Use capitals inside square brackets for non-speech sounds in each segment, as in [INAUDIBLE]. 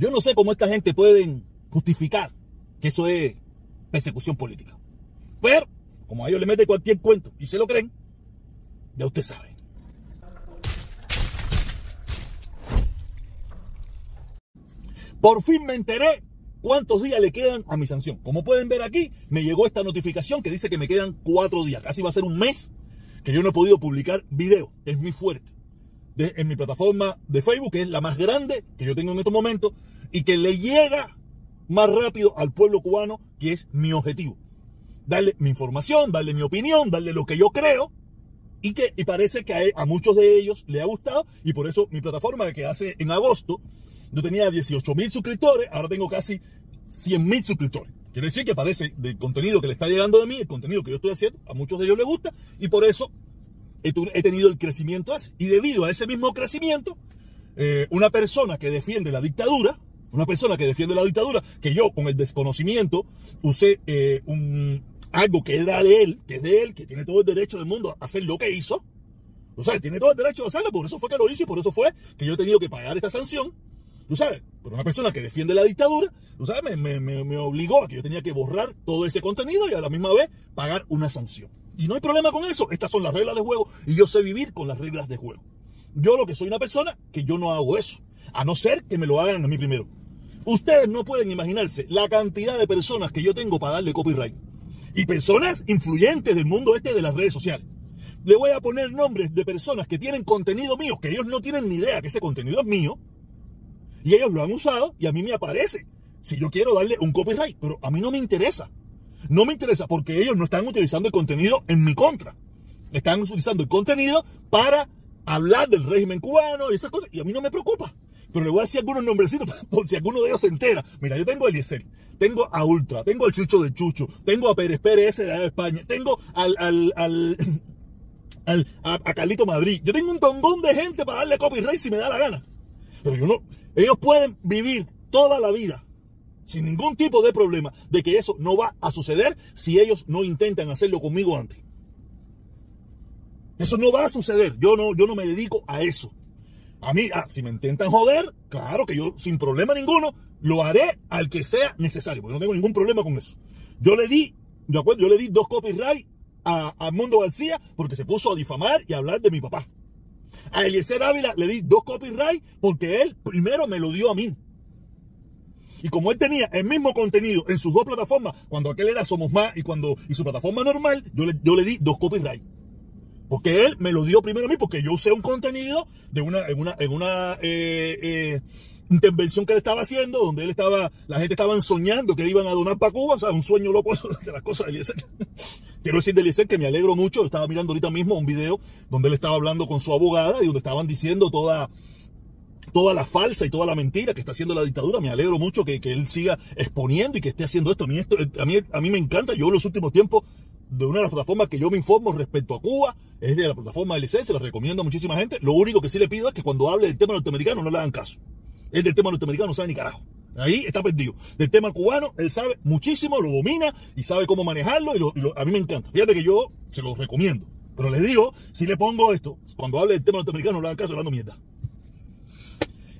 Yo no sé cómo esta gente puede justificar que eso es persecución política. Pero, como a ellos le meten cualquier cuento y se lo creen, ya usted sabe. Por fin me enteré cuántos días le quedan a mi sanción. Como pueden ver aquí, me llegó esta notificación que dice que me quedan cuatro días. Casi va a ser un mes que yo no he podido publicar video. Es muy fuerte. en mi plataforma de Facebook, que es la más grande que yo tengo en estos momentos y que le llega más rápido al pueblo cubano, que es mi objetivo. Darle mi información, darle mi opinión, darle lo que yo creo y que y parece que a, muchos de ellos le ha gustado y por eso mi plataforma que hace en agosto yo tenía 18 mil suscriptores, ahora tengo casi 100 mil suscriptores. Quiere decir que parece del contenido que le está llegando de mí, el contenido que yo estoy haciendo, a muchos de ellos les gusta y por eso he, tenido el crecimiento. Y debido a ese mismo crecimiento, eh, una persona que defiende la dictadura, una persona que defiende la dictadura, que yo con el desconocimiento usé eh, un, algo que era de él, que es de él, que tiene todo el derecho del mundo a hacer lo que hizo. O sea, tiene todo el derecho a hacerlo, por eso fue que lo hizo y por eso fue que yo he tenido que pagar esta sanción tú sabes, pero una persona que defiende la dictadura, tú sabes, me, obligó a que yo tenía que borrar todo ese contenido y a la misma vez pagar una sanción. Y no hay problema con eso, estas son las reglas de juego y yo sé vivir con las reglas de juego. Yo lo que soy una persona que yo no hago eso, a no ser que me lo hagan a mí primero. Ustedes no pueden imaginarse la cantidad de personas que yo tengo para darle copyright. Y personas influyentes del mundo este de las redes sociales. Le voy a poner nombres de personas que tienen contenido mío, que ellos no tienen ni idea que ese contenido es mío, y ellos lo han usado y a mí me aparece. Si yo quiero darle un copyright, pero a mí no me interesa. No me interesa porque ellos no están utilizando el contenido en mi contra. Están utilizando el contenido para hablar del régimen cubano y esas cosas. Y a mí no me preocupa. Pero le voy a decir algunos nombrecitos [LAUGHS] por si alguno de ellos se entera. Mira, yo tengo a Eliezer, tengo a Ultra, tengo al Chucho de Chucho, tengo a Pérez Pérez de España, tengo al, al, al, [LAUGHS] al a, a, Carlito Madrid. Yo tengo un tongón de gente para darle copyright si me da la gana. Pero yo no, ellos pueden vivir toda la vida sin ningún tipo de problema de que eso no va a suceder si ellos no intentan hacerlo conmigo antes. Eso no va a suceder. Yo no, yo no me dedico a eso. A mí, ah, si me intentan joder, claro que yo sin problema ninguno lo haré al que sea necesario, porque no tengo ningún problema con eso. Yo le di, yo, yo le di dos copyright a, a Mundo García porque se puso a difamar y a hablar de mi papá. A Eliezer Ávila le di dos copyright porque él primero me lo dio a mí. Y como él tenía el mismo contenido en sus dos plataformas, cuando aquel era Somos Más y cuando y su plataforma normal, yo le, yo le di dos copyright. Porque él me lo dio primero a mí, porque yo usé un contenido de una, en una, en una eh, eh, intervención que él estaba haciendo, donde él estaba, la gente estaba soñando que iban a donar para Cuba, o sea, un sueño loco [LAUGHS] de las cosas de Eliezer. Quiero decir de Eliezer que me alegro mucho, estaba mirando ahorita mismo un video donde él estaba hablando con su abogada y donde estaban diciendo toda, toda la falsa y toda la mentira que está haciendo la dictadura. Me alegro mucho que, que él siga exponiendo y que esté haciendo esto. A mí, a mí, a mí me encanta, yo en los últimos tiempos de una de las plataformas que yo me informo respecto a Cuba, es de la plataforma de se la recomiendo a muchísima gente. Lo único que sí le pido es que cuando hable del tema norteamericano no le hagan caso. Es del tema norteamericano no sabe ni carajo. Ahí está perdido. Del tema cubano, él sabe muchísimo, lo domina y sabe cómo manejarlo y, a mí me encanta. Fíjate que yo se lo recomiendo. Pero le digo, si le pongo esto, cuando hable del tema norteamericano, no le hagan caso hablando mierda.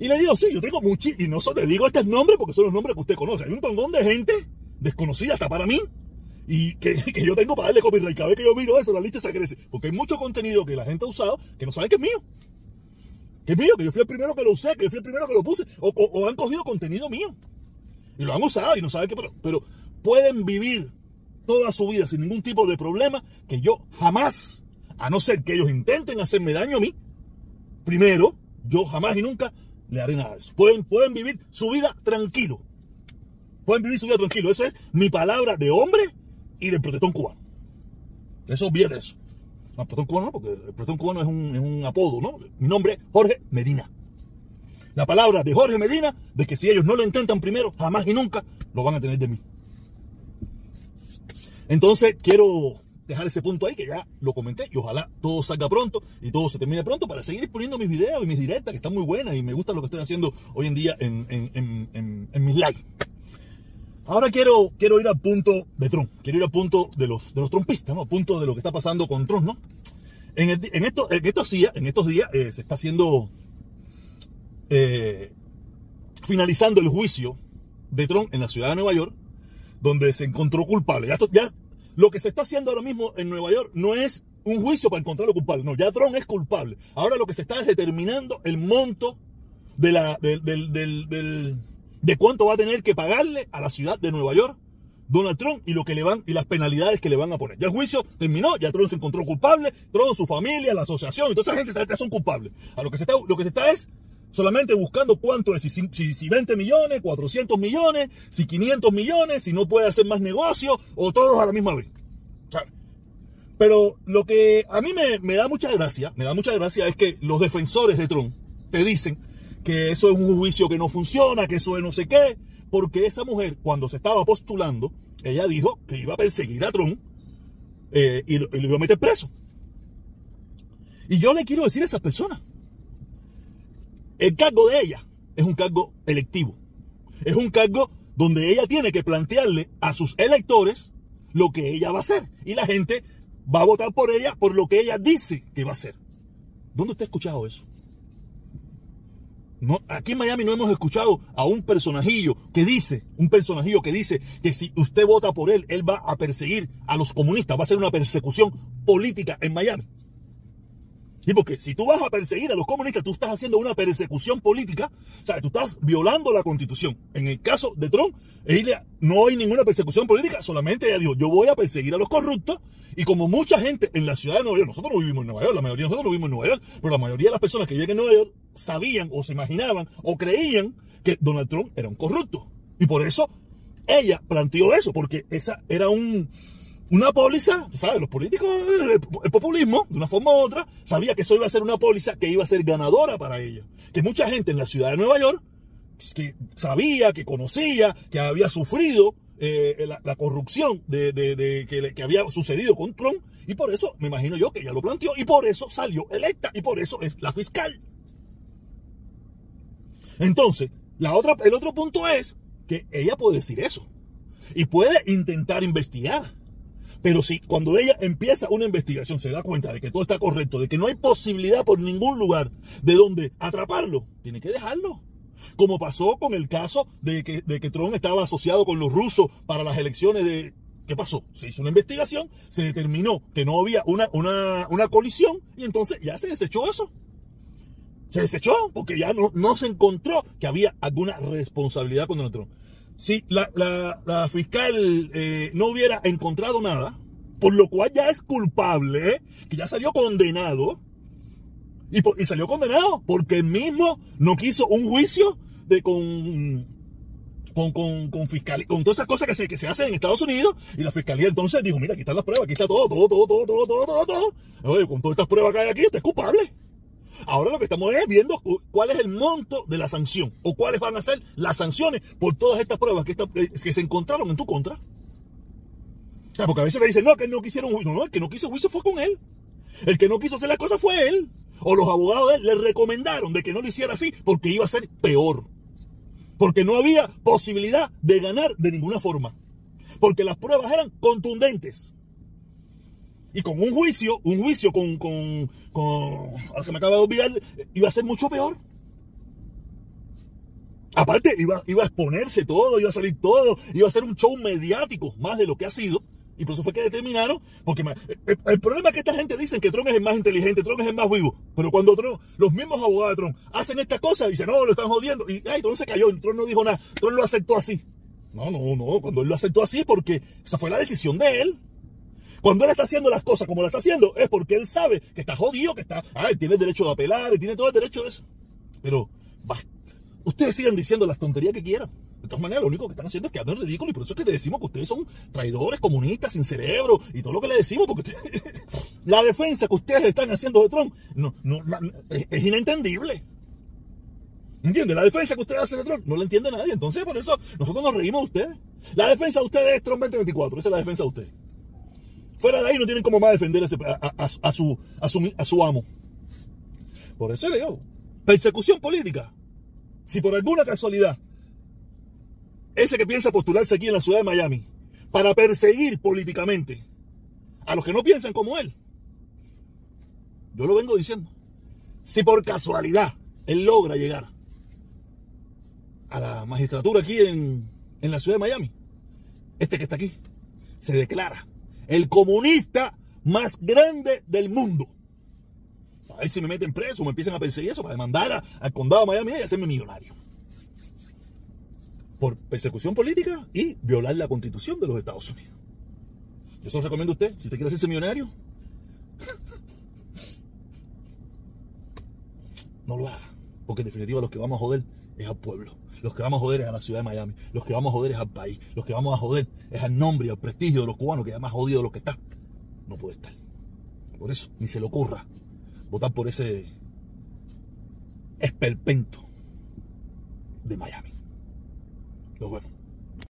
Y le digo, sí, yo tengo muchísimo, y no solo le digo estos nombres porque son los nombres que usted conoce. Hay un tongón de gente desconocida hasta para mí y que, que, yo tengo para darle copyright. Cada vez que yo miro eso, la lista se crece. Porque hay mucho contenido que la gente ha usado que no sabe que es mío que es mío, que yo fui el primero que lo usé, que yo fui el primero que lo puse, o, han cogido contenido mío y lo han usado y no saben qué, pero, pero pueden vivir toda su vida sin ningún tipo de problema que yo jamás, a no ser que ellos intenten hacerme daño a mí, primero, yo jamás y nunca le haré nada de eso. Pueden, pueden vivir su vida tranquilo. Pueden vivir su vida tranquilo. Esa es mi palabra de hombre y de protector cubano. Eso viene eso. No, protón cubano porque el protón cubano es un, apodo, ¿no? Mi nombre es Jorge Medina. La palabra de Jorge Medina, de que si ellos no lo intentan primero, jamás y nunca lo van a tener de mí. Entonces, quiero dejar ese punto ahí, que ya lo comenté, y ojalá todo salga pronto y todo se termine pronto para seguir poniendo mis videos y mis directas, que están muy buenas y me gusta lo que estoy haciendo hoy en día en, en mis lives. Ahora quiero, quiero ir al punto de Trump, quiero ir al punto de los, de los trumpistas, ¿no? Al punto de lo que está pasando con Trump, ¿no? En, en, esto, en estos días, eh, se está haciendo eh, finalizando el juicio de Trump en la ciudad de Nueva York, donde se encontró culpable. Ya, lo que se está haciendo ahora mismo en Nueva York no es un juicio para encontrarlo culpable, no, ya Trump es culpable. Ahora lo que se está es determinando el monto de, la, de cuánto va a tener que pagarle a la ciudad de Nueva York Donald Trump y lo que le van y las penalidades que le van a poner. Ya el juicio terminó, ya Trump se encontró culpable, Trump, su familia, la asociación, y toda esa gente son culpables. A lo que se está, lo que se está es solamente buscando cuánto es, si, si, 20 millones, 400 millones, si 500 millones, si no puede hacer más negocio, o todos a la misma vez. Pero lo que a mí me, me da mucha gracia, me da mucha gracia es que los defensores de Trump te dicen que eso es un juicio que no funciona, que eso es no sé qué, porque esa mujer, cuando se estaba postulando, ella dijo que iba a perseguir a Trump eh, y, lo, iba a meter preso. Y yo le quiero decir a esa persona, el cargo de ella es un cargo electivo. Es un cargo donde ella tiene que plantearle a sus electores lo que ella va a hacer. Y la gente va a votar por ella por lo que ella dice que va a hacer. ¿Dónde usted ha escuchado eso? Aquí en Miami no hemos escuchado a un personajillo que dice, un personajillo que dice que si usted vota por él, él va a perseguir a los comunistas, va a ser una persecución política en Miami. Y porque si tú vas a perseguir a los comunistas, tú estás haciendo una persecución política, o sea, tú estás violando la constitución. En el caso de Trump, no hay ninguna persecución política, solamente ella dijo, yo voy a perseguir a los corruptos, y como mucha gente en la ciudad de Nueva York, nosotros no vivimos en Nueva York, la mayoría de nosotros no vivimos en Nueva York, pero la mayoría de las personas que viven en Nueva York sabían o se imaginaban o creían que Donald Trump era un corrupto. Y por eso ella planteó eso, porque esa era un, una póliza, ¿sabes? Los políticos, el populismo, de una forma u otra, sabía que eso iba a ser una póliza que iba a ser ganadora para ella. Que mucha gente en la ciudad de Nueva York, que sabía, que conocía, que había sufrido eh, la, corrupción de, que, que, había sucedido con Trump, y por eso me imagino yo que ella lo planteó, y por eso salió electa, y por eso es la fiscal. Entonces, la otra, el otro punto es que ella puede decir eso, y puede intentar investigar pero si cuando ella empieza una investigación se da cuenta de que todo está correcto, de que no hay posibilidad por ningún lugar de donde atraparlo, tiene que dejarlo. Como pasó con el caso de que, de que Trump estaba asociado con los rusos para las elecciones de... ¿Qué pasó? Se hizo una investigación, se determinó que no había una, una, una colisión y entonces ya se desechó eso. Se desechó porque ya no, no se encontró que había alguna responsabilidad con Donald Trump si la, fiscal eh, no hubiera encontrado nada, por lo cual ya es culpable, que ya salió condenado, y, salió condenado porque él mismo no quiso un juicio de con, con, con, con fiscal, con todas esas cosas que se, que se hacen en Estados Unidos, y la fiscalía entonces dijo, mira, aquí están las pruebas, aquí está todo, todo, todo, todo, todo, todo, todo. Oye, con todas estas pruebas que hay aquí, usted es culpable. Ahora lo que estamos es viendo cuál es el monto de la sanción o cuáles van a ser las sanciones por todas estas pruebas que, eh, se encontraron en tu contra. porque a veces me dicen, no, que no quisieron juicio. No, el que no quiso juicio fue con él. El que no quiso hacer la cosa fue él. O los abogados de él le recomendaron de que no lo hiciera así porque iba a ser peor. Porque no había posibilidad de ganar de ninguna forma. Porque las pruebas eran contundentes. Y con un juicio, un juicio con, con, con, ahora se me acaba de olvidar, iba a ser mucho peor. Aparte, iba, iba a exponerse todo, iba a salir todo, iba a ser un show mediático, más de lo que ha sido. Y por eso fue que determinaron, porque el, problema es que esta gente dice que Trump es el más inteligente, Trump es el más vivo. Pero cuando Trump, los mismos abogados de Trump hacen estas cosas, dicen, no, lo están jodiendo. Y ay, Trump se cayó, Trump no dijo nada, Trump lo aceptó así. No, no, no, cuando él lo aceptó así, porque esa fue la decisión de él. Cuando él está haciendo las cosas como las está haciendo, es porque él sabe que está jodido, que está, ah, él tiene el derecho de apelar, él tiene todo el derecho de eso. Pero, ustedes sigan diciendo las tonterías que quieran. De todas maneras, lo único que están haciendo es que andan ridículo y por eso es que te decimos que ustedes son traidores, comunistas, sin cerebro y todo lo que le decimos, porque [LAUGHS] la defensa que ustedes están haciendo de Trump no, no, es, inentendible. ¿Entiendes? La defensa que ustedes hacen de Trump no la entiende nadie. Entonces, por eso nosotros nos reímos de ustedes. La defensa de ustedes es Trump 2024. Esa es la defensa de ustedes. Fuera de ahí no tienen como más defender a, su, amo. Por eso digo, persecución política. Si por alguna casualidad ese que piensa postularse aquí en la ciudad de Miami para perseguir políticamente a los que no piensan como él, yo lo vengo diciendo. Si por casualidad él logra llegar a la magistratura aquí en la ciudad de Miami, este que está aquí, se declara el comunista más grande del mundo. A ver si me meten preso, me empiezan a perseguir eso para demandar al condado de Miami y hacerme millonario. Por persecución política y violar la constitución de los Estados Unidos. Yo se lo recomiendo a usted, si usted quiere hacerse millonario, [LAUGHS] no lo haga. Porque en definitiva los que vamos a joder es al pueblo. Los que vamos a joder es a la ciudad de Miami. Los que vamos a joder es al país. Los que vamos a joder es al nombre y al prestigio de los cubanos, que ya más jodido de lo que está. No puede estar. Por eso, ni se le ocurra votar por ese esperpento de Miami. Nos vemos.